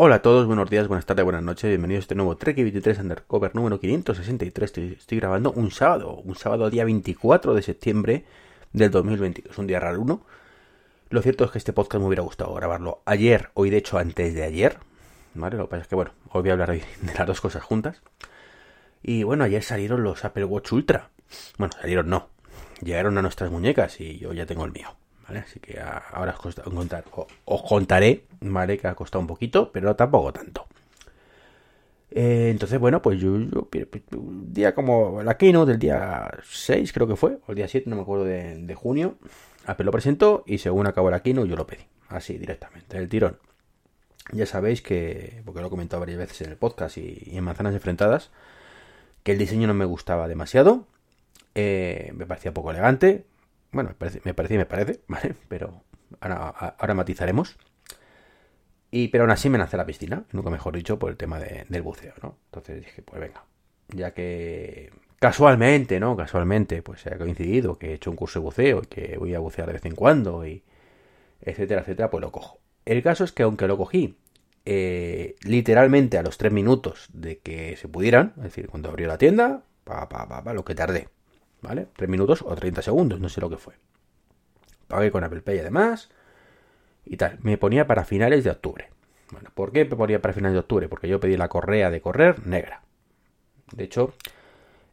Hola a todos, buenos días, buenas tardes, buenas noches, bienvenidos a este nuevo Trek 23 Undercover número 563. Estoy, grabando un sábado, un sábado día 24 de septiembre del 2022, un día raro uno. Lo cierto es que este podcast me hubiera gustado grabarlo ayer, hoy de hecho antes de ayer, ¿vale? Lo que pasa es que bueno, hoy voy a hablar de las dos cosas juntas. Y bueno, ayer salieron los Apple Watch Ultra. Bueno, salieron no, llegaron a nuestras muñecas y yo ya tengo el mío. Así que ahora os, contar, os, contaré, ¿vale? Que ha costado un poquito, pero tampoco tanto. Eh, entonces, bueno, pues yo, día como la keynote del día 6 creo que fue, o el día 7, no me acuerdo de, junio, Apple lo presentó y según acabó la keynote yo lo pedí, así directamente, el tirón. Ya sabéis que, porque lo he comentado varias veces en el podcast y, en Manzanas Enfrentadas, que el diseño no me gustaba demasiado, eh, me parecía poco elegante, bueno, me parece, me parece me parece, ¿vale? Pero ahora, matizaremos. Y, pero aún así me nace la piscina, nunca mejor dicho, por el tema del buceo, ¿no? Entonces dije, pues venga, ya que casualmente, ¿no? Casualmente, pues se ha coincidido que he hecho un curso de buceo y que voy a bucear de vez en cuando y etcétera, etcétera, pues lo cojo. El caso es que aunque lo cogí eh, literalmente a los tres minutos de que se pudieran, es decir, cuando abrió la tienda, pa, pa, pa, pa lo que tardé. ¿Vale? 3 minutos o 30 segundos, no sé lo que fue. Pagué con Apple Pay además y tal. Me ponía para finales de octubre. Bueno, ¿por qué me ponía para finales de octubre? Porque yo pedí la correa de correr negra. De hecho,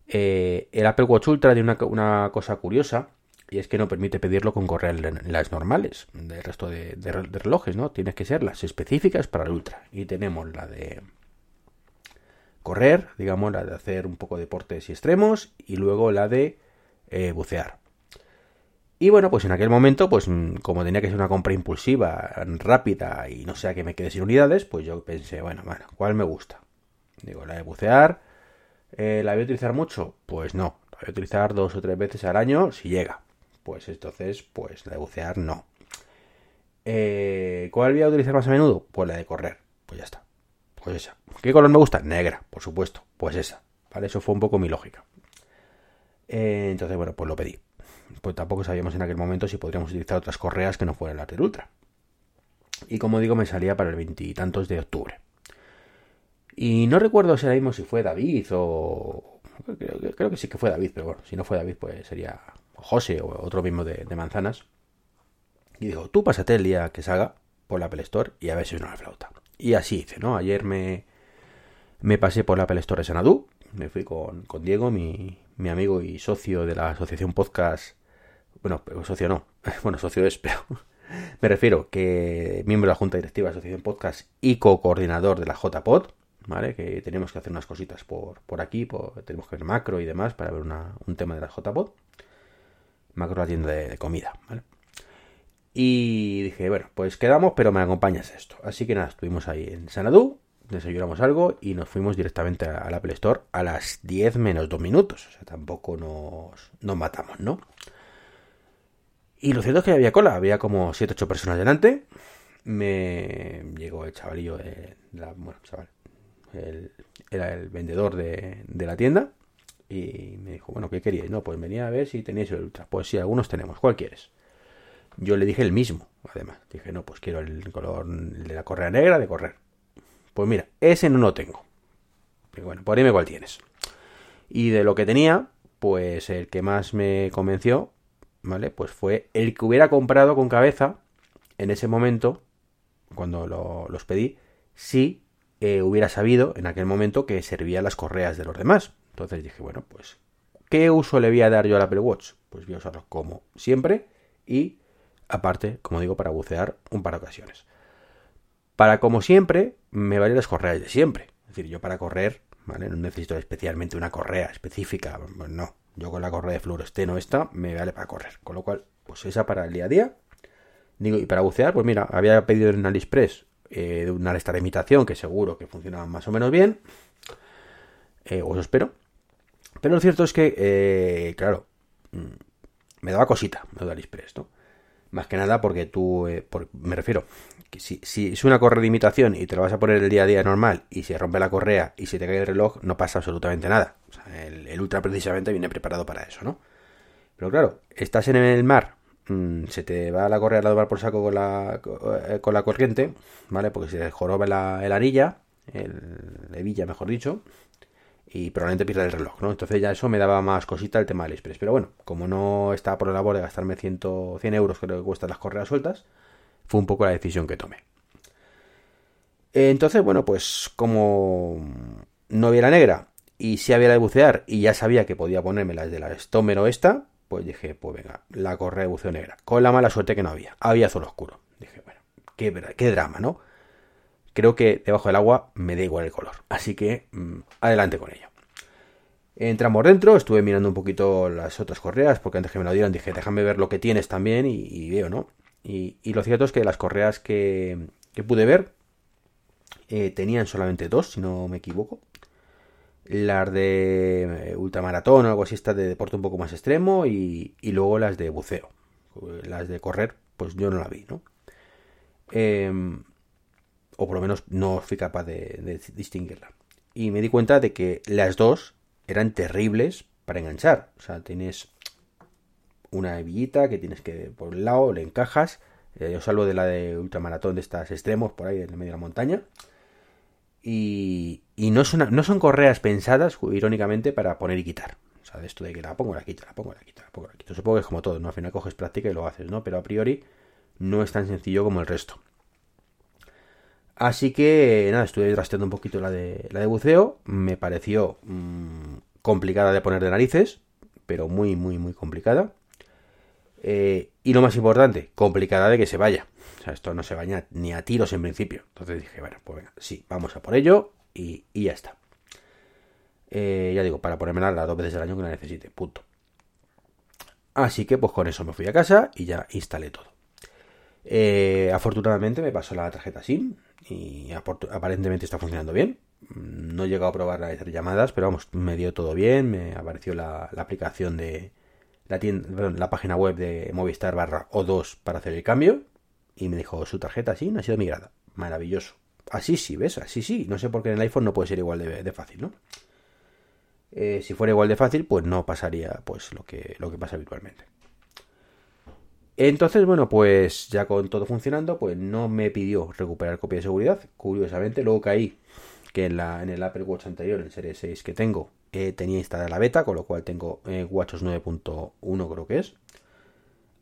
eh, el Apple Watch Ultra tiene una, cosa curiosa y es que no permite pedirlo con correas las normales del resto de, de, relojes, ¿no? Tienes que ser las específicas para el Ultra. Y tenemos la de correr, digamos, la de hacer un poco de deportes y extremos, y luego la de eh, bucear. Y bueno, pues en aquel momento, pues mm, como tenía que ser una compra impulsiva, rápida y no sea que me quede sin unidades, pues yo pensé, bueno, bueno, ¿cuál me gusta? Digo, la de bucear, eh, ¿la voy a utilizar mucho? Pues no, la voy a utilizar dos o tres veces al año si llega. Pues entonces, pues la de bucear no. Eh, ¿Cuál voy a utilizar más a menudo? Pues la de correr. Pues ya está. Pues esa. ¿Qué color me gusta? Negra, por supuesto. Pues esa. ¿Vale? Eso fue un poco mi lógica. Eh, entonces, bueno, pues lo pedí. Pues tampoco sabíamos en aquel momento si podríamos utilizar otras correas que no fueran las del Ultra. Y como digo, me salía para el veintitantos de octubre. Y no recuerdo si ahora mismo si fue David o. Creo, que sí que fue David, pero bueno, si no fue David, pues sería José o otro mismo de, manzanas. Y dijo, tú pásate el día que salga por la Apple Store y a ver si no la flauta. Y así hice, ¿no? Ayer me, me pasé por la Apple Store Sanadú, me fui con, con Diego, mi, mi, amigo y socio de la asociación podcast. Bueno, socio no, bueno, socio es, pero me refiero que miembro de la junta directiva de asociación podcast y co-coordinador de la JPod, ¿vale? Que tenemos que hacer unas cositas por, por aquí, tenemos que ver macro y demás para ver un tema de la JPod. Macro la tienda de, de comida, ¿vale? Y dije, bueno, pues quedamos, pero me acompañas esto. Así que nada, estuvimos ahí en Sanadú, desayunamos algo y nos fuimos directamente al Apple Store a las 10 menos 2 minutos. O sea, tampoco nos, nos matamos, ¿no? Y lo cierto es que había cola, había como 7-8 personas delante. Me llegó el chavalillo, de bueno, chaval, era el vendedor de, de, la tienda. Y me dijo, bueno, ¿qué queríais? No, pues venía a ver si tenéis el Ultra. Pues sí, algunos tenemos. ¿Cuál quieres? Yo le dije el mismo, además. Dije, no, pues quiero el color de la correa negra de correr. Pues mira, ese no lo tengo. Pero bueno, por ahí me cuál tienes. Y de lo que tenía, pues el que más me convenció, ¿vale? Pues fue el que hubiera comprado con cabeza en ese momento, cuando los pedí, si eh, hubiera sabido en aquel momento que servían las correas de los demás. Entonces dije, bueno, pues, ¿qué uso le voy a dar yo al Apple Watch? Pues voy a usarlo como siempre y aparte, como digo, para bucear un par de ocasiones. Para, como siempre, me valen las correas de siempre. Es decir, yo para correr, ¿vale? No necesito especialmente una correa específica, no. Yo con la correa de fluoresteno esta me vale para correr. Con lo cual, pues esa para el día a día. Digo, y para bucear, pues mira, había pedido en AliExpress eh, una esta de imitación que seguro que funcionaba más o menos bien. Eh, os espero. Pero lo cierto es que, eh, claro, mm, me daba cosita me da AliExpress, ¿no? Más que nada porque tú, eh, me refiero, que si, es una correa de imitación y te lo vas a poner el día a día normal y se rompe la correa y se te cae el reloj, no pasa absolutamente nada. el, Ultra precisamente viene preparado para eso, ¿no? Pero claro, estás en el mar mm, se te va la correa a tomar por saco con la, eh, con la corriente, ¿vale? Porque se joroba la, el anilla, el hebilla mejor dicho, y probablemente pierda el reloj, ¿no? Entonces ya eso me daba más cosita el tema del Express. Pero bueno, como no estaba por la labor de gastarme 100, 100 euros, creo que cuestan las correas sueltas, fue un poco la decisión que tomé. Entonces, bueno, pues como no había la negra y si había la de bucear y ya sabía que podía ponerme las de la estómero esta, pues dije, pues venga, la correa de buceo negra. Con la mala suerte que no había. Había azul oscuro. Dije, bueno, qué, qué drama, ¿no? Creo que debajo del agua me da igual el color. Así que mm, adelante con ello. Entramos dentro, estuve mirando un poquito las otras correas, porque antes que me lo dieran dije, déjame ver lo que tienes también y, veo, ¿no? Y, lo cierto es que las correas que, que pude ver eh, tenían solamente dos, si no me equivoco. Las de eh, ultramaratón o algo así, estas de deporte un poco más extremo y, y luego las de buceo. Las de correr, pues yo no la vi, ¿no? Eh, o por lo menos no fui capaz de, distinguirla. Y me di cuenta de que las dos eran terribles para enganchar. O sea, tienes una hebillita que tienes que por un lado le encajas. Eh, yo salvo de la de ultramaratón de estas extremos por ahí en el medio de la montaña. Y, y no, son, no son correas pensadas, irónicamente, para poner y quitar. O sea, de esto de que la pongo, la quito, la pongo, la quito, la pongo, la quito. Supongo que es como todo, ¿no? Al final coges práctica y lo haces, ¿no? Pero a priori no es tan sencillo como el resto. Así que nada, estuve trasteando un poquito la de, la de buceo. Me pareció mm, complicada de poner de narices, pero muy, muy, muy complicada. Eh, y lo más importante, complicada de que se vaya. O sea, esto no se baña ni a tiros en principio. Entonces dije, bueno, pues venga, sí, vamos a por ello y, ya está. Eh, ya digo, para ponérmela las dos veces al año que la necesite, punto. Así que pues con eso me fui a casa y ya instalé todo. Eh, afortunadamente me pasó la tarjeta SIM, y aparentemente está funcionando bien. No he llegado a probar a hacer llamadas, pero vamos, me dio todo bien. Me apareció la, aplicación de la, página web de Movistar barra O2 para hacer el cambio. Y me dijo, su tarjeta no ha sido migrada. Maravilloso. Así sí, ¿ves? Así sí. No sé por qué en el iPhone no puede ser igual de, fácil, ¿no? Eh, si fuera igual de fácil, pues no pasaría pues lo que, lo que pasa habitualmente. Entonces, bueno, pues ya con todo funcionando, pues no me pidió recuperar copia de seguridad. Curiosamente, luego caí que en, la, en el Apple Watch anterior, en Serie 6 que tengo, eh, tenía instalada la beta, con lo cual tengo eh, WatchOS 9.1 creo que es.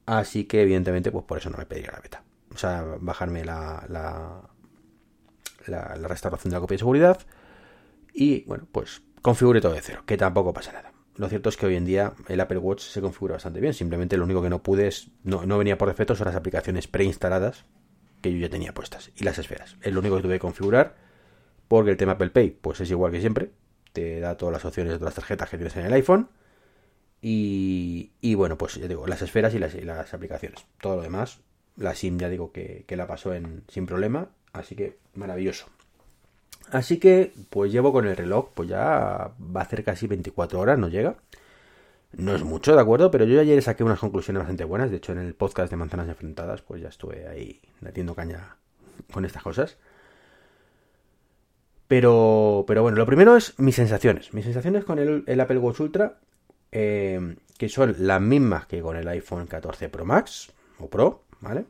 Así que evidentemente, pues por eso no me pediría la beta. O sea, bajarme la, la, la restauración de la copia de seguridad. Y bueno, pues configure todo de cero, que tampoco pasa nada. Lo cierto es que hoy en día el Apple Watch se configura bastante bien. Simplemente lo único que no pude es. No, no venía por defecto son las aplicaciones preinstaladas que yo ya tenía puestas. Y las esferas. Es lo único que tuve que configurar. Porque el tema Apple Pay, pues es igual que siempre. Te da todas las opciones de las tarjetas que tienes en el iPhone. Y, y bueno, pues ya digo, las esferas y las, las, aplicaciones. Todo lo demás, la SIM ya digo que, que la pasó en, sin problema. Así que maravilloso. Así que, pues llevo con el reloj, pues ya va a hacer casi 24 horas, no llega. No es mucho, ¿de acuerdo? Pero yo ayer saqué unas conclusiones bastante buenas. De hecho, en el podcast de Manzanas Enfrentadas, pues ya estuve ahí metiendo caña con estas cosas. Pero, pero bueno, lo primero es mis sensaciones. Mis sensaciones con el, Apple Watch Ultra, eh, que son las mismas que con el iPhone 14 Pro Max o Pro, ¿vale?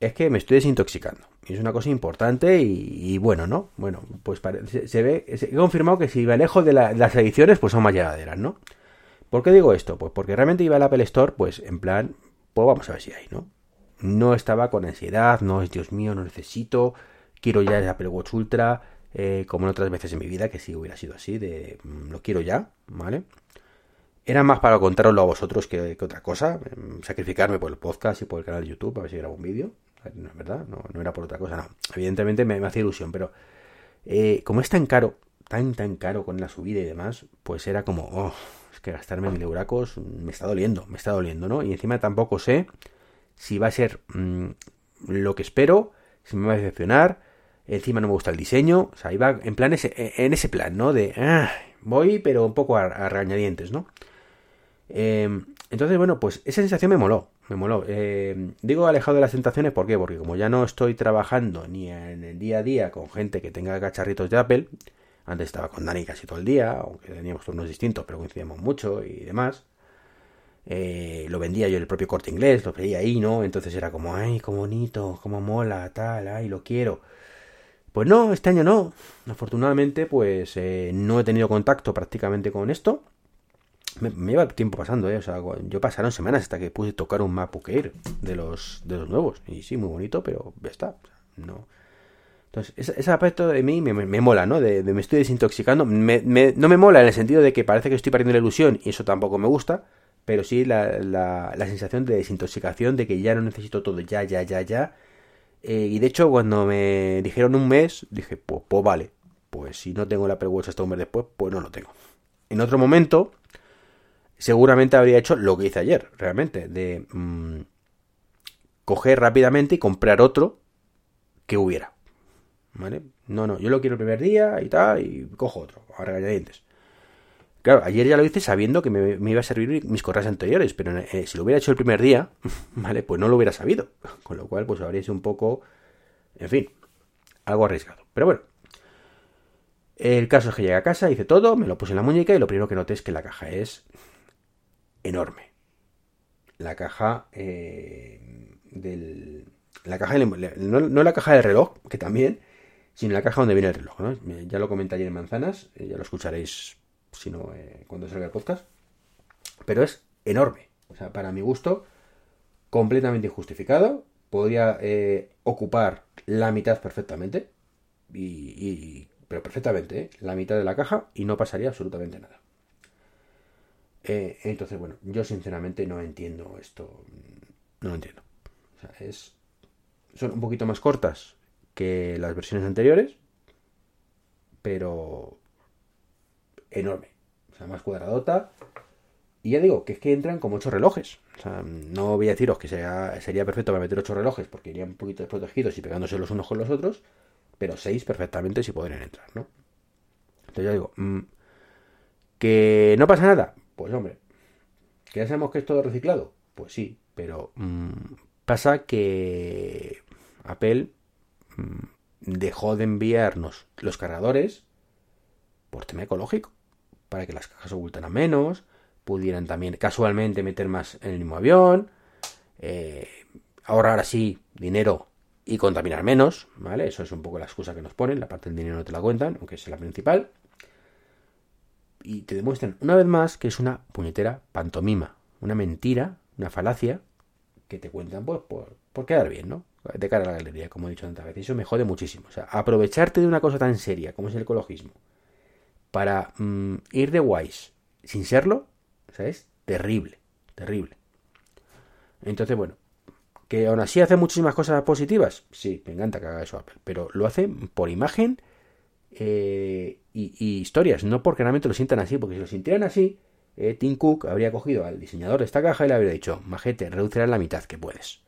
Es que me estoy desintoxicando es una cosa importante y, bueno, ¿no? Bueno, pues se, ve, he confirmado que si me alejo de, las ediciones, pues son más llegaderas, ¿no? ¿Por qué digo esto? Pues porque realmente iba al Apple Store, pues en plan, pues vamos a ver si hay, ¿no? No estaba con ansiedad, no es Dios mío, no necesito, quiero ya el Apple Watch Ultra, eh, como en otras veces en mi vida, que sí hubiera sido así, de mm, lo quiero ya, ¿vale? Era más para contaroslo a vosotros que, que otra cosa, em, sacrificarme por el podcast y por el canal de YouTube, a ver si grabo un vídeo, no verdad, no, era por otra cosa, no. Evidentemente me, hace ilusión, pero eh, como es tan caro, tan, tan caro con la subida y demás, pues era como, oh, es que gastarme mil euracos me está doliendo, me está doliendo, ¿no? Y encima tampoco sé si va a ser mm, lo que espero, si me va a decepcionar, encima no me gusta el diseño, o sea, iba en plan ese, en ese plan, ¿no? De, ah, voy, pero un poco a, a regañadientes, ¿no? Em, entonces, bueno, pues esa sensación me moló, me moló. Eh, digo alejado de las tentaciones, ¿por qué? Porque como ya no estoy trabajando ni en el día a día con gente que tenga cacharritos de Apple, antes estaba con Dani casi todo el día, aunque teníamos turnos distintos, pero coincidíamos mucho y demás. eh, lo vendía yo el propio corte inglés, lo veía ahí, ¿no? Entonces era como, ay, qué bonito, cómo mola, tal, ay, lo quiero. Pues no, este año no. Afortunadamente, pues eh, no he tenido contacto prácticamente con esto. Me, lleva tiempo pasando, ¿eh? O sea, yo pasaron semanas hasta que pude tocar un MacBook Air de los, de los nuevos. Y sí, muy bonito, pero ya está. No. Entonces, ese, aspecto de mí me, mola, ¿no? De, me estoy desintoxicando. no me mola en el sentido de que parece que estoy perdiendo la ilusión y eso tampoco me gusta pero sí la, la, sensación de desintoxicación, de que ya no necesito todo, ya, ya, ya, ya. Eh, y de hecho, cuando me dijeron un mes, dije, pues, pues vale, pues si no tengo el Apple Watch hasta un mes después, pues no lo tengo. En otro momento, seguramente habría hecho lo que hice ayer, realmente, de mm, coger rápidamente y comprar otro que hubiera. ¿Vale? No, no, yo lo quiero el primer día y tal, y cojo otro, ahora dientes. Claro, ayer ya lo hice sabiendo que me, iba a servir mis correas anteriores, pero eh, si lo hubiera hecho el primer día, ¿vale? Pues no lo hubiera sabido. Con lo cual, pues habría sido un poco, en fin, algo arriesgado. Pero bueno, el caso es que llegué a casa, hice todo, me lo puse en la muñeca y lo primero que noté es que la caja es enorme. La caja eh, del... La caja no, la caja del reloj, que también, sino la caja donde viene el reloj. ¿no? Ya lo comenté ayer en Manzanas, eh, ya lo escucharéis sino eh, cuando salga el podcast. Pero es enorme. O sea, para mi gusto, completamente injustificado. Podría eh, ocupar la mitad perfectamente. Y, pero perfectamente, ¿eh? la mitad de la caja y no pasaría absolutamente nada. Entonces, bueno, yo sinceramente no entiendo esto. No lo entiendo. O sea, es, son un poquito más cortas que las versiones anteriores. Pero enorme. O sea, más cuadradota. Y ya digo, que es que entran como ocho relojes. O sea, no voy a deciros que sería perfecto para meter ocho relojes porque irían un poquito desprotegidos y pegándose los unos con los otros. Pero seis perfectamente sí podrían entrar, ¿no? Entonces ya digo, mm, ¿que no pasa nada? Pues hombre, ¿que ya sabemos que es todo reciclado? Pues sí, pero mm, pasa que Apple mm, dejó de enviarnos los cargadores por tema ecológico para que las cajas ocultaran menos, pudieran también casualmente meter más en el mismo avión, eh, ahorrar así dinero y contaminar menos, ¿vale? Eso es un poco la excusa que nos ponen, la parte del dinero no te la cuentan, aunque es la principal. Y te demuestran una vez más que es una puñetera pantomima, una mentira, una falacia que te cuentan pues por, por quedar bien, ¿no? De cara a la galería, como he dicho tantas veces. Eso me jode muchísimo. O sea, aprovecharte de una cosa tan seria como es el ecologismo para mm, ir de guays sin serlo, o es terrible, terrible. Entonces, bueno, que aún así hace muchísimas cosas positivas, sí, me encanta que haga eso Apple, pero lo hace por imagen eh, y, historias, no porque realmente lo sientan así, porque si lo sintieran así, eh, Tim Cook habría cogido al diseñador de esta caja y le habría dicho, majete, reducirá la mitad que puedes.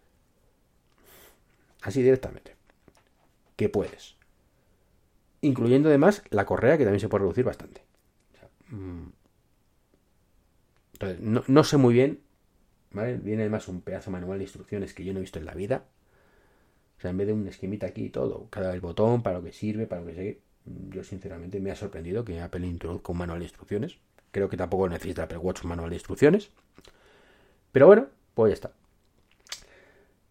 Así directamente. Que puedes incluyendo además la correa que también se puede reducir bastante. Mm. Entonces, no, sé muy bien, ¿vale? Viene además un pedazo manual de instrucciones que yo no he visto en la vida. O sea, en vez de un esquemita aquí y todo, cada el botón, para lo que sirve, para lo que sé, yo sinceramente me ha sorprendido que Apple introduzca un manual de instrucciones. Creo que tampoco necesita Apple Watch un manual de instrucciones. Pero bueno, pues ya está.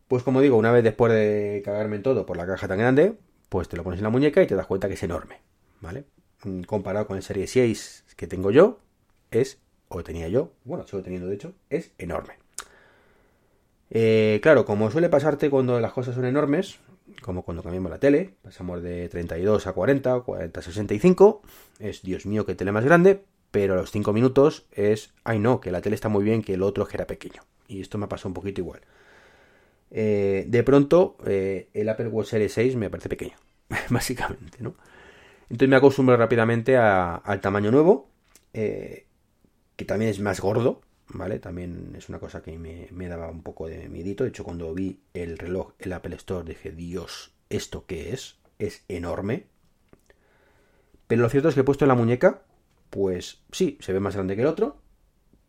Pues como digo, una vez después de cagarme en todo por la caja tan grande, pues te lo pones en la muñeca y te das cuenta que es enorme, ¿vale? Mm, comparado con el Serie 6 que tengo yo, es, o tenía yo, bueno, sigo teniendo de hecho, es enorme. Eh, claro, como suele pasarte cuando las cosas son enormes, como cuando cambiamos la tele, pasamos de 32 a 40, 40 a 65, es Dios mío que tele más grande, pero a los 5 minutos es, ay no, que la tele está muy bien, que el otro que era pequeño. Y esto me ha pasado un poquito igual. Eh, de pronto eh, el Apple Watch Series 6 me parece pequeño, básicamente, ¿no? Entonces me acostumbro rápidamente al tamaño nuevo, eh, que también es más gordo, ¿vale? También es una cosa que me, daba un poco de miedito. De hecho, cuando vi el reloj, el Apple Store, dije, Dios, ¿esto qué es? Es enorme. Pero lo cierto es que he puesto en la muñeca, pues sí, se ve más grande que el otro,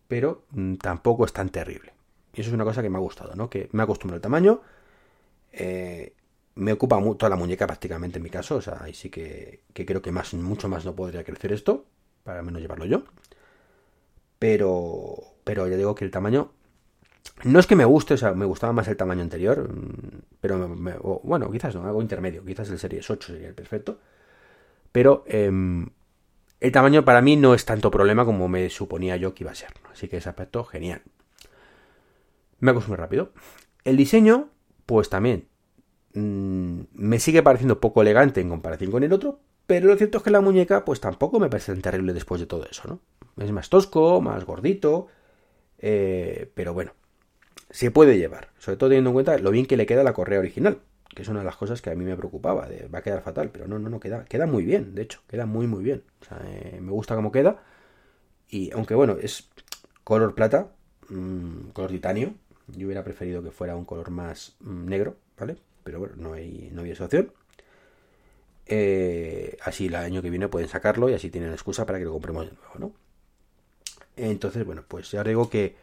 pero mm, tampoco es tan terrible. Y eso es una cosa que me ha gustado, ¿no? Que me acostumbrado al tamaño. Eh, me ocupa toda la muñeca prácticamente en mi caso. O sea, ahí sí que, creo que más, mucho más no podría crecer esto. Para menos llevarlo yo. pero, pero ya digo que el tamaño no es que me guste, o sea, me gustaba más el tamaño anterior, pero bueno, quizás no, algo intermedio, quizás el Series 8 sería el perfecto. Pero em, el tamaño para mí no es tanto problema como me suponía yo que iba a ser. Así que ese aspecto, genial. Me muy rápido. El diseño, pues también mm, me sigue pareciendo poco elegante en comparación con el otro, pero lo cierto es que la muñeca, pues tampoco me parece terrible después de todo eso, ¿no? Es más tosco, más gordito, eh, pero bueno, se puede llevar, sobre todo teniendo en cuenta lo bien que le queda la correa original, que es una de las cosas que a mí me preocupaba, de, va a quedar fatal, pero no, no, no, queda, queda muy bien, de hecho, queda muy, muy bien. O sea, eh, me gusta cómo queda, y aunque bueno, es color plata, mm, color titanio, yo hubiera preferido que fuera un color más mm, negro, ¿vale? Pero bueno, no hay, no había esa opción. Eh, así el año que viene pueden sacarlo y así tienen excusa para que lo compremos de nuevo, ¿no? Entonces, bueno, pues ya digo que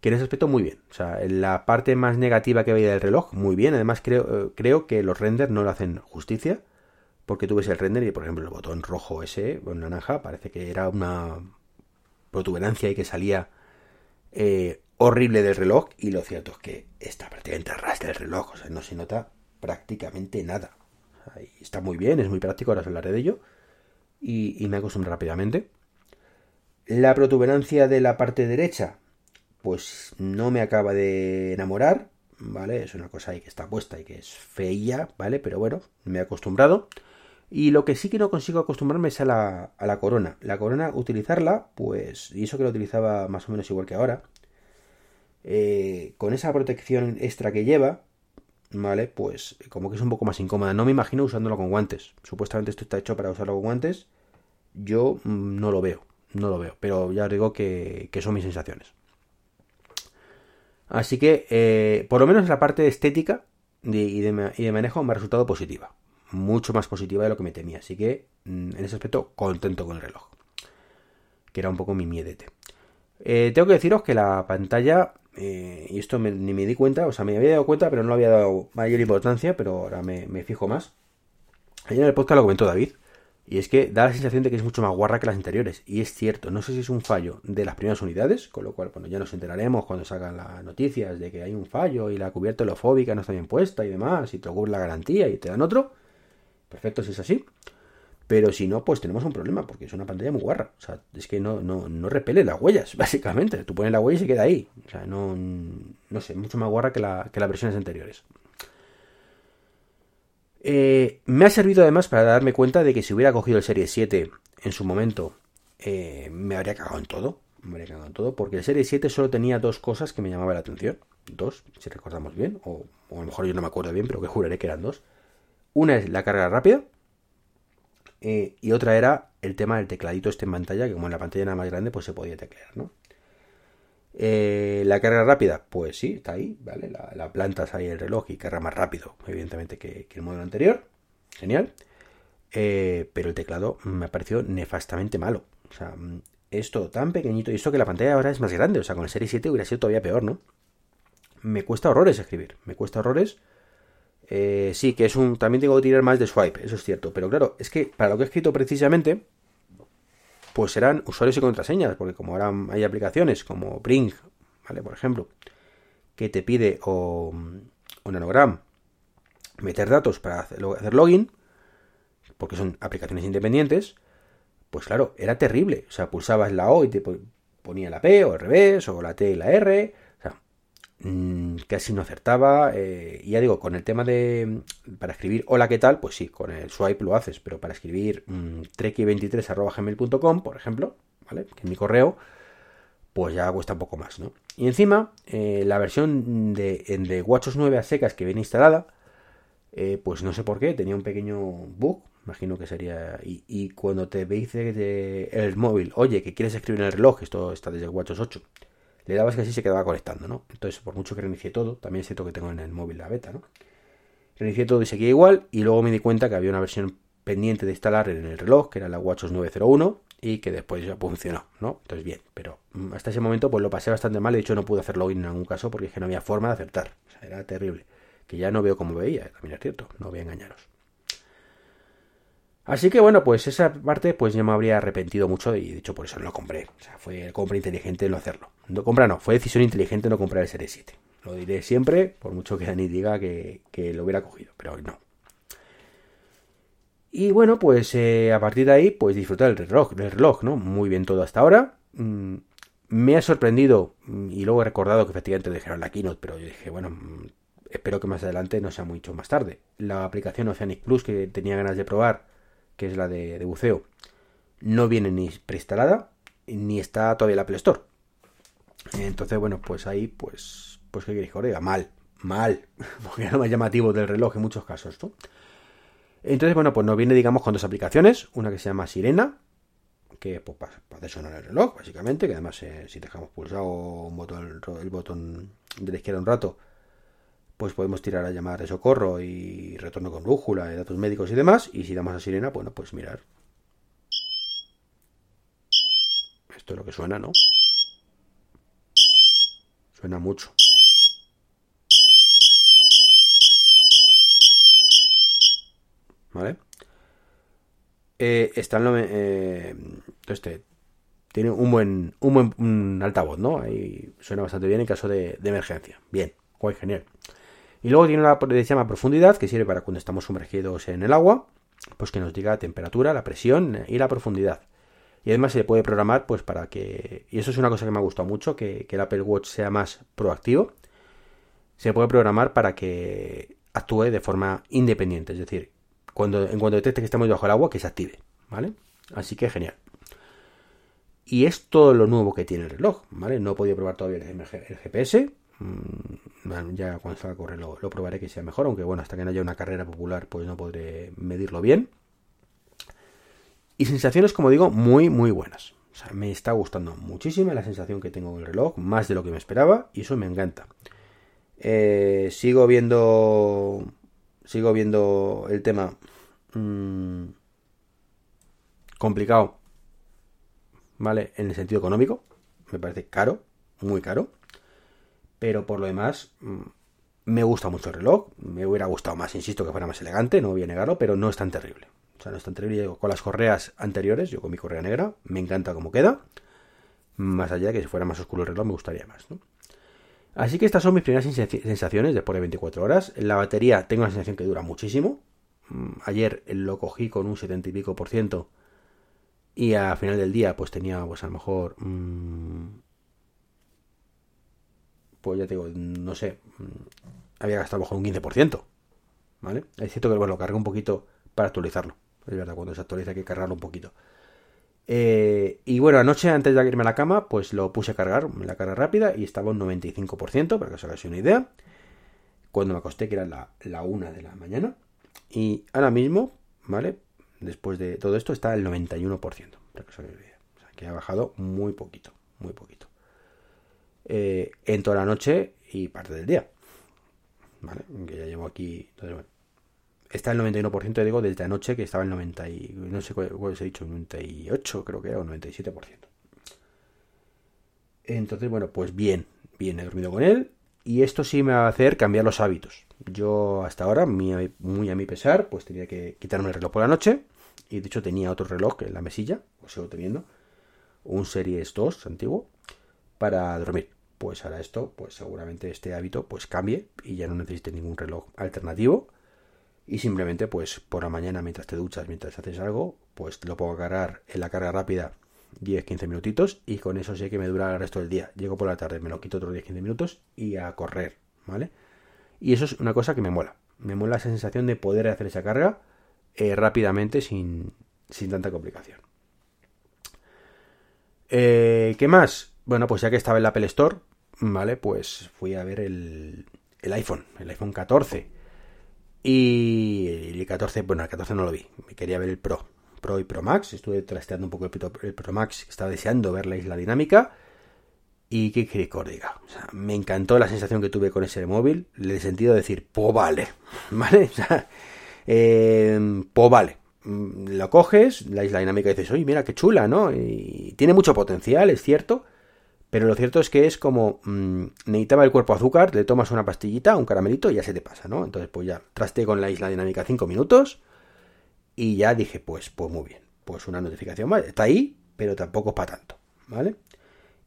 que en ese aspecto muy bien. O sea, en la parte más negativa que veía del reloj, muy bien. Además, creo, eh, creo que los renders no le hacen justicia. Porque tú ves el render y, por ejemplo, el botón rojo ese, o naranja, parece que era una protuberancia y que salía eh, horrible del reloj. Y lo cierto es que está prácticamente arrastra el reloj. O sea, no se nota prácticamente nada. está muy bien, es muy práctico, ahora os hablaré de ello. Y, me acostumbro rápidamente. La protuberancia de la parte derecha, pues no me acaba de enamorar, ¿vale? Es una cosa ahí que está puesta y que es feilla, ¿vale? Pero bueno, me he acostumbrado. Y lo que sí que no consigo acostumbrarme es a la, a la corona. La corona, utilizarla, pues, y eso que la utilizaba más o menos igual que ahora, eh, con esa protección extra que lleva, ¿vale? Pues como que es un poco más incómoda. No me imagino usándolo con guantes. Supuestamente esto está hecho para usarlo con guantes. Yo mm, no lo veo, no lo veo. Pero ya os digo que, que son mis sensaciones. Así que, eh, por lo menos la parte estética y, de, manejo me ha resultado positiva. Mucho más positiva de lo que me temía. Así que, mm, en ese aspecto, contento con el reloj. Que era un poco mi miedete. Eh, tengo que deciros que la pantalla, eh, y esto ni me di cuenta, o sea, me había dado cuenta, pero no había dado mayor importancia, pero ahora me, me fijo más. Ayer en el podcast lo comentó David. Y es que da la sensación de que es mucho más guarra que las anteriores. Y es cierto, no sé si es un fallo de las primeras unidades, con lo cual, bueno, ya nos enteraremos cuando salgan las noticias de que hay un fallo y la cubierta holofóbica no está bien puesta y demás, y te ocurre la garantía y te dan otro. Perfecto si es así. Pero si no, pues tenemos un problema, porque es una pantalla muy guarra. O sea, es que no, no, no repele las huellas, básicamente. Tú pones la huella y se queda ahí. O sea, no, no sé, mucho más guarra que, la, que las versiones anteriores. Eh, me ha servido además para darme cuenta de que si hubiera cogido el Serie 7 en su momento, eh, me habría cagado en todo. Me habría cagado en todo, porque el Serie 7 solo tenía dos cosas que me llamaban la atención. Dos, si recordamos bien, o, a lo mejor yo no me acuerdo bien, pero que juraré que eran dos. Una es la carga rápida, eh, y otra era el tema del tecladito este en pantalla, que como en la pantalla era más grande, pues se podía teclear, ¿no? Eh, la carga rápida, pues sí, está ahí, ¿vale? La, la plantas ahí el reloj y carga más rápido, evidentemente, que, el modelo anterior. Genial. Eh, pero el teclado me ha parecido nefastamente malo. O sea, es todo tan pequeñito. Y esto que la pantalla ahora es más grande. O sea, con el Serie 7 hubiera sido todavía peor, ¿no? Me cuesta horrores escribir. Me cuesta horrores. Eh, sí, que es un. También tengo que tirar más de swipe, eso es cierto. Pero claro, es que para lo que he escrito precisamente, pues serán usuarios y contraseñas, porque como ahora hay aplicaciones como Brink, ¿vale? Por ejemplo, que te pide o, un anagram meter datos para hacer, login, porque son aplicaciones independientes, pues claro, era terrible. O sea, pulsabas la O y te ponía la P o al revés, o la T y la R. O sea, mm, casi no acertaba. Eh, y ya digo, con el tema de. Para escribir hola, ¿qué tal? Pues sí, con el swipe lo haces, pero para escribir mmm, treki23.gmail.com, por ejemplo, ¿vale? Que es mi correo, pues ya cuesta un poco más, ¿no? Y encima, eh, la versión de, de WatchOS 9 a secas que viene instalada, eh, pues no sé por qué, tenía un pequeño bug, imagino que sería. Y, cuando te dice el móvil, oye, que quieres escribir en el reloj, esto está desde WatchOS 8 le dabas que así se quedaba conectando, ¿no? Entonces, por mucho que reinicié todo, también es cierto que tengo en el móvil la beta, ¿no? Reinicié todo y seguía igual, y luego me di cuenta que había una versión pendiente de instalar en el reloj, que era la WatchOS 901, y que después ya funcionó, ¿no? Entonces, bien, pero mm, hasta ese momento pues lo pasé bastante mal, de hecho no pude hacer login en ningún caso porque es que no había forma de acertar, o sea, era terrible, que ya no veo como veía, también es cierto, no voy a engañaros. Así que bueno, pues esa parte pues ya me habría arrepentido mucho y de hecho por eso no lo compré. O sea, fue compra inteligente no hacerlo. No compra no, fue decisión inteligente no comprar el Series 7. Lo diré siempre, por mucho que Dani diga que, lo hubiera cogido, pero hoy no. Y bueno, pues eh, a partir de ahí, pues disfrutar del reloj, del reloj, ¿no? Muy bien todo hasta ahora. Mm, me ha sorprendido mm, y luego he recordado que efectivamente dejaron la keynote, pero yo dije, bueno, mm, espero que más adelante no sea mucho más tarde. La aplicación Oceanic Plus que tenía ganas de probar, que es la de, buceo, no viene ni preinstalada ni está todavía la Apple Store. Entonces, bueno, pues ahí, pues, pues qué queréis que mal, mal, porque es lo más llamativo del reloj en muchos casos. Entonces, bueno, pues nos viene, digamos, con dos aplicaciones, una que se llama Sirena, que pues, para, sonar el reloj, básicamente, que además eh, si dejamos pulsado un botón, el botón de la izquierda un rato, pues podemos tirar a llamar de socorro y retorno con brújula, y datos médicos y demás. Y si damos a sirena, bueno, pues mirar. Esto es lo que suena, ¿no? Suena mucho. ¿Vale? Eh, está en eh, este, tiene un buen, un buen altavoz, ¿no? Ahí suena bastante bien en caso de, de emergencia. Bien, guay, genial. Y luego tiene una se llama profundidad, que sirve para cuando estamos sumergidos en el agua, pues que nos diga la temperatura, la presión y la profundidad. Y además se puede programar, pues para que. Y eso es una cosa que me ha gustado mucho, que, el Apple Watch sea más proactivo. Se puede programar para que actúe de forma independiente. Es decir, cuando, en cuanto detecte que estamos bajo el agua, que se active. ¿Vale? Así que genial. Y es todo lo nuevo que tiene el reloj, ¿vale? No he podido probar todavía el GPS, Ya cuando salga a correr lo, probaré que sea mejor, aunque bueno, hasta que no haya una carrera popular pues no podré medirlo bien. Y sensaciones, como digo, muy, muy buenas. O sea, me está gustando muchísimo la sensación que tengo en el reloj, más de lo que me esperaba, y eso me encanta. Eh, sigo viendo. Sigo viendo el tema. Mm, complicado. ¿Vale? En el sentido económico. Me parece caro. Muy caro. Pero por lo demás, mm, me gusta mucho el reloj. Me hubiera gustado más, insisto, que fuera más elegante, no voy a negarlo, pero no es tan terrible. O sea, no es tan terrible. Con las correas anteriores, yo con mi correa negra, me encanta cómo queda. Más allá de que si fuera más oscuro el reloj, me gustaría más, ¿no? Así que estas son mis primeras sensaciones después de 24 horas. La batería tengo la sensación que dura muchísimo. Mm, ayer lo cogí con un 70 y pico por ciento. Y a final del día, pues tenía, pues a lo mejor, mm, pues ya te digo, no sé, mm, había gastado a un 15%, ¿vale? Es cierto que, bueno, lo cargué un poquito para actualizarlo. Es verdad, cuando se actualiza hay que cargarlo un poquito. Eh, y bueno, anoche antes de irme a la cama, pues lo puse a cargar, la carga rápida, y estaba un 95%, para que os hagáis una idea. Cuando me acosté, que era la, la 1 de la mañana. Y ahora mismo, ¿vale? Después de todo esto, está el 91%, para que os. O sea, que ha bajado muy poquito, muy poquito. Eh, en toda la noche y parte del día. ¿Vale? Que ya llevo aquí. Está el 91%, digo, desde anoche, que estaba el 90 y, no sé cuál, os he dicho, 98 creo que era, o 97%. Entonces, bueno, pues bien, bien, he dormido con él. Y esto sí me va a hacer cambiar los hábitos. Yo hasta ahora, muy, a mi pesar, pues tenía que quitarme el reloj por la noche. Y de hecho tenía otro reloj en la mesilla, lo sigo teniendo. Un Series 2 antiguo, para dormir pues hará esto, pues seguramente este hábito pues cambie y ya no necesite ningún reloj alternativo y simplemente pues por la mañana mientras te duchas, mientras haces algo, pues lo pongo a cargar en la carga rápida 10-15 minutitos y con eso sé que me dura el resto del día. Llego por la tarde, me lo quito otros 10-15 minutos y a correr, ¿vale? Y eso es una cosa que me mola. Me mola esa sensación de poder hacer esa carga eh, rápidamente sin, sin tanta complicación. Eh, ¿Qué más? Bueno, pues ya que estaba en la Apple Store, ¿vale? Pues fui a ver el, el iPhone, el iPhone 14. Y el 14, bueno, el 14 no lo vi, me quería ver el Pro, Pro y Pro Max. Estuve trasteando un poco el Pro, Max, estaba deseando ver la isla dinámica. Y qué queréis que diga. O sea, me encantó la sensación que tuve con ese móvil, el sentido de decir, po vale, ¿vale? O sea, eh, po vale. Mm, lo coges, la isla dinámica dices, oye, mira qué chula, ¿no? Y tiene mucho potencial, es cierto pero lo cierto es que es como mm, necesitaba el cuerpo azúcar, le tomas una pastillita, un caramelito y ya se te pasa, ¿no? Entonces, pues ya, traste con la isla dinámica 5 minutos Y ya dije, pues, pues muy bien. Pues una notificación más. Está ahí, pero tampoco es para tanto. ¿Vale?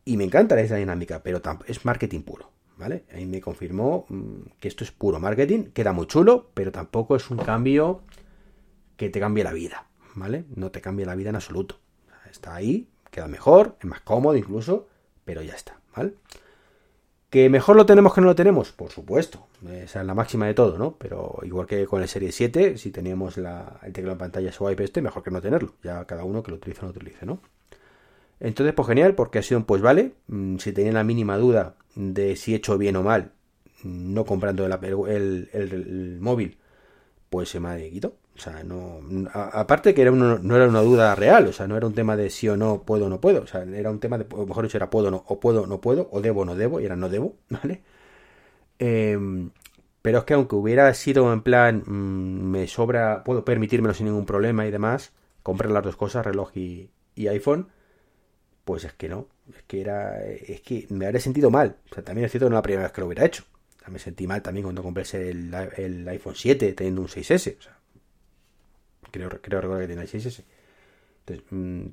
Y me encanta esa dinámica, pero es marketing puro. ¿Vale? Ahí me confirmó mm, que esto es puro marketing. Queda muy chulo, pero tampoco es un cambio que te cambie la vida. ¿Vale? No te cambia la vida en absoluto. Está ahí, queda mejor, es más cómodo incluso, pero ya está. ¿Vale? ¿Que mejor lo tenemos que no lo tenemos? Por supuesto. Es la máxima de todo, ¿no? Pero igual que con el Serie 7, si teníamos la, el teclado en pantalla swipe este, mejor que no tenerlo. Ya cada uno que lo utilice o no utilice, ¿no? Entonces, pues genial, porque ha sido un pues vale. Mm, si tenía la mínima duda de si he hecho bien o mal, no comprando el, el móvil, pues se me ha quitado. O sea, no. aparte que era no era una duda real, o sea, no era un tema de sí o no, puedo o no puedo. O sea, era un tema de, o mejor dicho, era puedo no, o puedo no puedo, o debo o no debo, y era no debo, ¿vale? Em, pero es que aunque hubiera sido en plan, mm, me sobra, puedo permitírmelo sin ningún problema y demás, comprar las dos cosas, reloj y, iPhone, pues es que no. Es que era. Es que me habría sentido mal. O sea, también es cierto que no la primera vez que lo hubiera hecho. me sentí mal también cuando compré el, el iPhone 7 teniendo un 6S. O sea, Creo, creo recordar que tiene el 6S. Entonces, mm,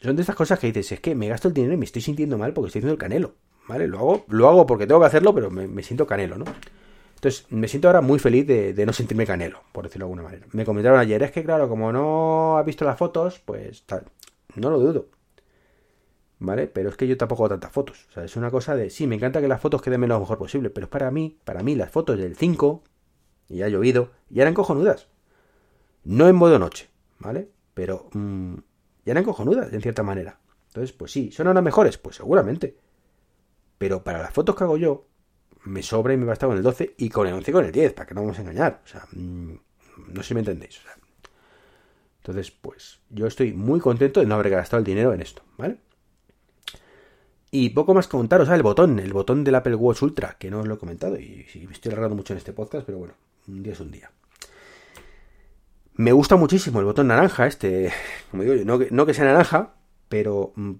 son de estas cosas que dices, es que me gasto el dinero y me estoy sintiendo mal porque estoy haciendo el canelo. ¿Vale? Lo hago, lo hago porque tengo que hacerlo, pero me, siento canelo, ¿no? Entonces, me siento ahora muy feliz de, no sentirme canelo, por decirlo de alguna manera. Me comentaron ayer, es que claro, como no ha visto las fotos, pues tal. No lo dudo. ¿Vale? Pero es que yo tampoco hago tantas fotos. O sea, es una cosa de, sí, me encanta que las fotos queden lo mejor posible, pero es para mí, para mí las fotos del 5, y ha llovido, y eran cojonudas. No en modo noche, ¿vale? Pero mmm, ya eran cojonudas, en cierta manera. Entonces, pues sí, ¿son ahora mejores? Pues seguramente. Pero para las fotos que hago yo, me sobra y me basta con el 12 y con el 11 y con el 10, para que no vamos a engañar. O sea, mm, no sé si me entendéis. entonces, pues yo estoy muy contento de no haber gastado el dinero en esto, ¿vale? Y poco más contaros, ah, el botón, el botón del Apple Watch Ultra, que no os lo he comentado y, y me estoy alargando mucho en este podcast, pero bueno, un día es un día. Me gusta muchísimo el botón naranja, este, como digo, no, que sea naranja, pero mm,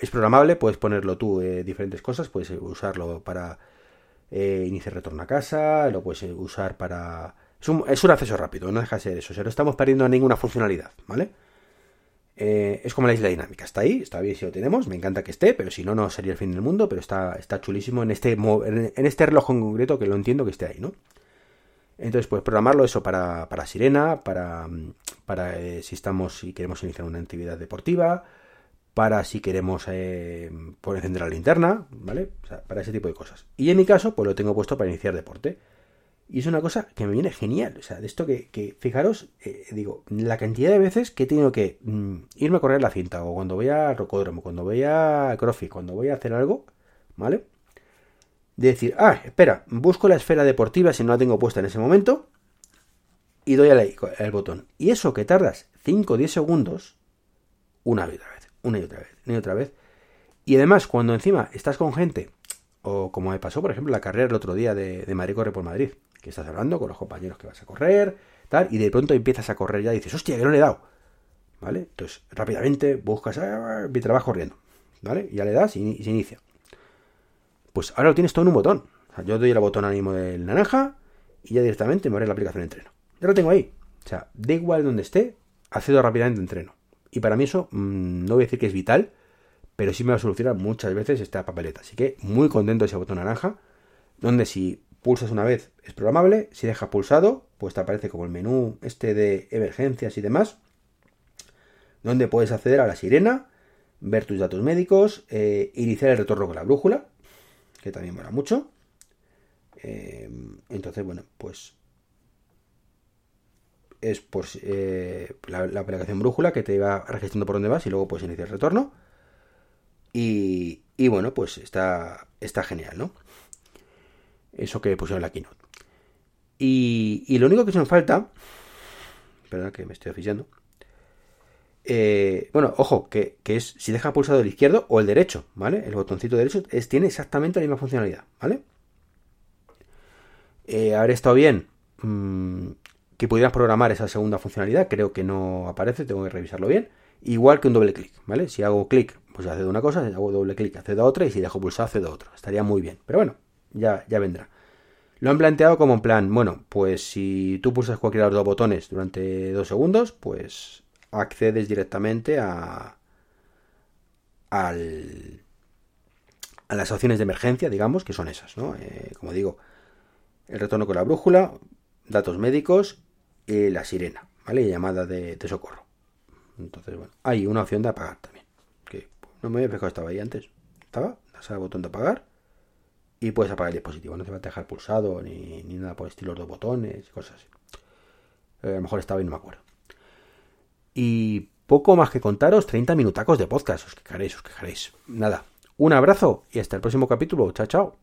es programable, puedes ponerlo tú eh, diferentes cosas, puedes usarlo para eh, iniciar retorno a casa, lo puedes usar para... Es un, es un, acceso rápido, no deja de ser eso, o sea, no estamos perdiendo ninguna funcionalidad, ¿vale? Eh, es como la isla dinámica, está ahí, está bien si lo tenemos, me encanta que esté, pero si no, no sería el fin del mundo, pero está, está chulísimo en este, en este reloj en concreto que lo entiendo que esté ahí, ¿no? Entonces, pues programarlo eso para, para Sirena, para, para eh, si estamos, si queremos iniciar una actividad deportiva, para si queremos eh, encender la linterna, ¿vale? O sea, para ese tipo de cosas. Y en mi caso, pues lo tengo puesto para iniciar deporte. Y es una cosa que me viene genial. O sea, de esto que, que fijaros, eh, digo, la cantidad de veces que he tenido que mm, irme a correr la cinta, o cuando voy a rocódromo, cuando voy a crossfit, cuando voy a hacer algo, ¿vale? De decir, ah, espera, busco la esfera deportiva si no la tengo puesta en ese momento y doy al, botón. Y eso que tardas 5 o 10 segundos, una y otra vez, una y otra vez, una y otra vez. Y además, cuando encima estás con gente, o como me pasó, por ejemplo, la carrera el otro día de, de Madrid Corre por Madrid, que estás hablando con los compañeros que vas a correr, tal, y de pronto empiezas a correr ya y dices, hostia, que no le he dado. ¿Vale? Entonces, rápidamente buscas, ah, mi trabajo corriendo. ¿Vale? Ya le das y se inicia. Pues ahora lo tienes todo en un botón. Yo doy el botón ánimo del naranja y ya directamente me abre la aplicación de entreno. Ya lo tengo ahí. O sea, da igual donde esté, accedo rápidamente a entreno. Y para mí eso mm, no voy a decir que es vital, pero sí me va a solucionar muchas veces esta papeleta. Así que muy contento de ese botón naranja, donde si pulsas una vez es programable, si dejas pulsado, pues te aparece como el menú este de emergencias y demás, donde puedes acceder a la sirena, ver tus datos médicos, eh, iniciar el retorno con la brújula, que también mola mucho. Eh, entonces, bueno, pues es por eh, la, aplicación brújula que te va registrando por dónde vas y luego puedes iniciar el retorno. Y, y bueno, pues está, está genial, ¿no? Eso que pusieron la keynote. Y, y lo único que se me falta, perdón que me estoy oficiando, eh, bueno, ojo, que, es si deja pulsado el izquierdo o el derecho, ¿vale? El botoncito derecho es, tiene exactamente la misma funcionalidad, ¿vale? Eh, estado bien mm, que pudieras programar esa segunda funcionalidad, creo que no aparece, tengo que revisarlo bien. Igual que un doble clic, ¿vale? Si hago clic, pues hace una cosa, si hago doble clic, hace de otra, y si dejo pulsado, hace de otra. Estaría muy bien, pero bueno, ya, ya vendrá. Lo han planteado como en plan, bueno, pues si tú pulsas cualquiera de los dos botones durante dos segundos, pues accedes directamente a, al, a las opciones de emergencia, digamos, que son esas, ¿no? Eh, como digo, el retorno con la brújula, datos médicos y la sirena, ¿vale? llamada de, socorro. Entonces, bueno, hay una opción de apagar también, que no me había fijado, estaba ahí antes. Estaba, das al botón de apagar y puedes apagar el dispositivo. No te va a dejar pulsado ni, nada por el estilo, de botones y cosas así. Eh, a lo mejor estaba y no me acuerdo. Y poco más que contaros, 30 minutacos de podcast. Os quejaréis, os quejaréis. Nada, un abrazo y hasta el próximo capítulo. Chao, chao.